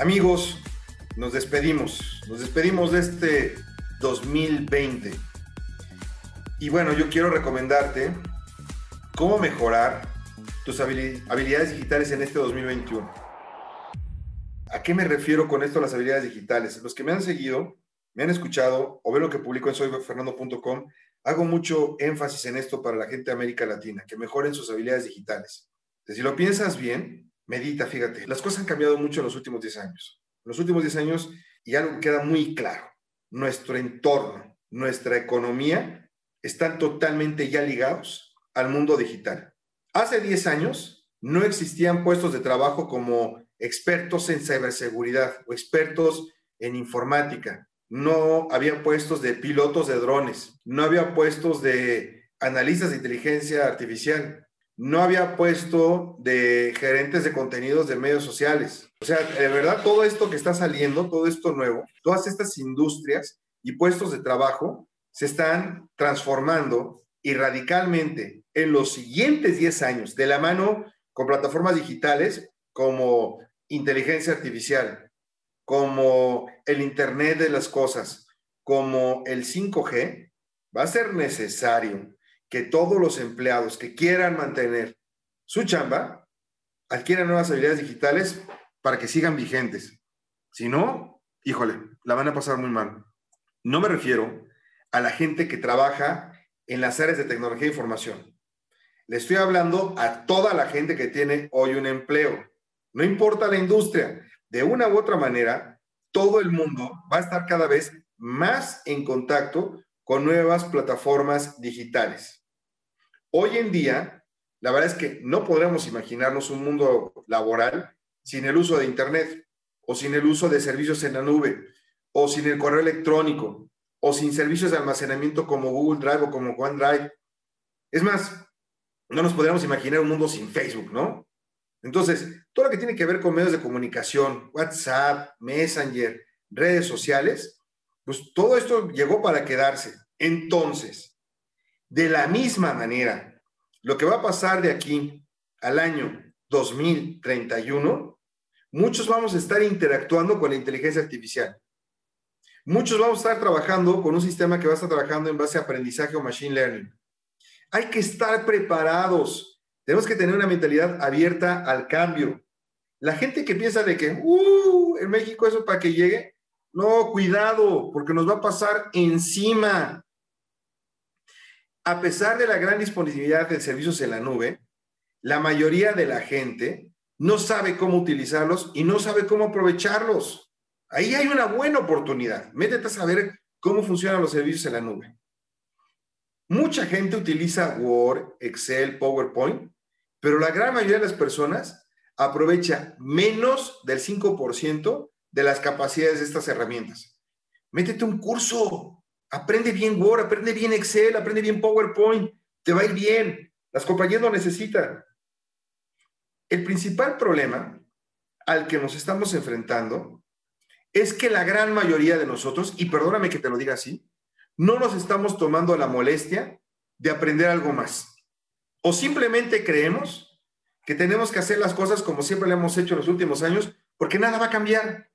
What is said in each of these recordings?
Amigos, nos despedimos, nos despedimos de este 2020. Y bueno, yo quiero recomendarte cómo mejorar tus habilidades digitales en este 2021. ¿A qué me refiero con esto las habilidades digitales? Los que me han seguido, me han escuchado o ven lo que publico en soyfernando.com, hago mucho énfasis en esto para la gente de América Latina, que mejoren sus habilidades digitales. si lo piensas bien, medita, fíjate, las cosas han cambiado mucho en los últimos 10 años. En los últimos 10 años, y algo que queda muy claro, nuestro entorno, nuestra economía están totalmente ya ligados al mundo digital. Hace 10 años no existían puestos de trabajo como expertos en ciberseguridad o expertos en informática. No había puestos de pilotos de drones, no había puestos de analistas de inteligencia artificial, no había puesto de gerentes de contenidos de medios sociales. O sea, de verdad, todo esto que está saliendo, todo esto nuevo, todas estas industrias y puestos de trabajo se están transformando y radicalmente en los siguientes 10 años, de la mano con plataformas digitales como inteligencia artificial, como el Internet de las Cosas, como el 5G, va a ser necesario que todos los empleados que quieran mantener su chamba adquieran nuevas habilidades digitales para que sigan vigentes. Si no, híjole, la van a pasar muy mal. No me refiero a la gente que trabaja en las áreas de tecnología e información. Le estoy hablando a toda la gente que tiene hoy un empleo. No importa la industria, de una u otra manera, todo el mundo va a estar cada vez más en contacto con nuevas plataformas digitales. Hoy en día, la verdad es que no podremos imaginarnos un mundo laboral sin el uso de Internet o sin el uso de servicios en la nube o sin el correo electrónico o sin servicios de almacenamiento como Google Drive o como OneDrive. Es más, no nos podríamos imaginar un mundo sin Facebook, ¿no? Entonces, todo lo que tiene que ver con medios de comunicación, WhatsApp, Messenger, redes sociales, pues todo esto llegó para quedarse. Entonces, de la misma manera, lo que va a pasar de aquí al año 2031, muchos vamos a estar interactuando con la inteligencia artificial. Muchos vamos a estar trabajando con un sistema que va a estar trabajando en base a aprendizaje o machine learning. Hay que estar preparados. Tenemos que tener una mentalidad abierta al cambio. La gente que piensa de que, uh, en México eso para que llegue, no, cuidado, porque nos va a pasar encima a pesar de la gran disponibilidad de servicios en la nube, la mayoría de la gente no sabe cómo utilizarlos y no sabe cómo aprovecharlos. Ahí hay una buena oportunidad. Métete a saber cómo funcionan los servicios en la nube. Mucha gente utiliza Word, Excel, PowerPoint, pero la gran mayoría de las personas aprovecha menos del 5% de las capacidades de estas herramientas. Métete un curso, Aprende bien Word, aprende bien Excel, aprende bien PowerPoint, te va a ir bien. Las compañías lo necesitan. El principal problema al que nos estamos enfrentando es que la gran mayoría de nosotros, y perdóname que te lo diga así, no nos estamos tomando la molestia de aprender algo más. O simplemente creemos que tenemos que hacer las cosas como siempre lo hemos hecho en los últimos años, porque nada va a cambiar.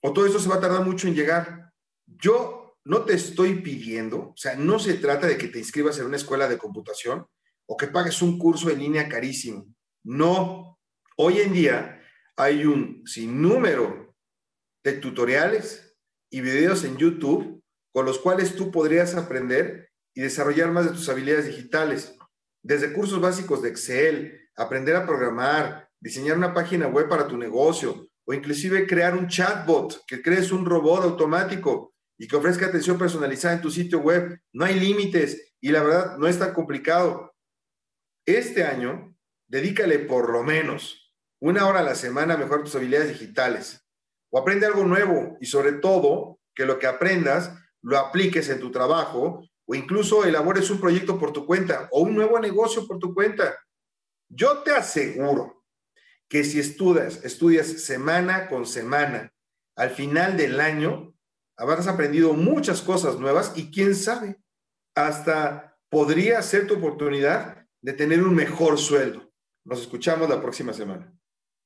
O todo eso se va a tardar mucho en llegar. Yo no te estoy pidiendo, o sea, no se trata de que te inscribas en una escuela de computación o que pagues un curso en línea carísimo. No, hoy en día hay un sinnúmero de tutoriales y videos en YouTube con los cuales tú podrías aprender y desarrollar más de tus habilidades digitales. Desde cursos básicos de Excel, aprender a programar, diseñar una página web para tu negocio o inclusive crear un chatbot, que crees un robot automático y que ofrezca atención personalizada en tu sitio web. No hay límites y la verdad no es tan complicado. Este año, dedícale por lo menos una hora a la semana a mejorar tus habilidades digitales o aprende algo nuevo y sobre todo que lo que aprendas lo apliques en tu trabajo o incluso elabores un proyecto por tu cuenta o un nuevo negocio por tu cuenta. Yo te aseguro que si estudias, estudias semana con semana, al final del año habrás aprendido muchas cosas nuevas y quién sabe, hasta podría ser tu oportunidad de tener un mejor sueldo. Nos escuchamos la próxima semana.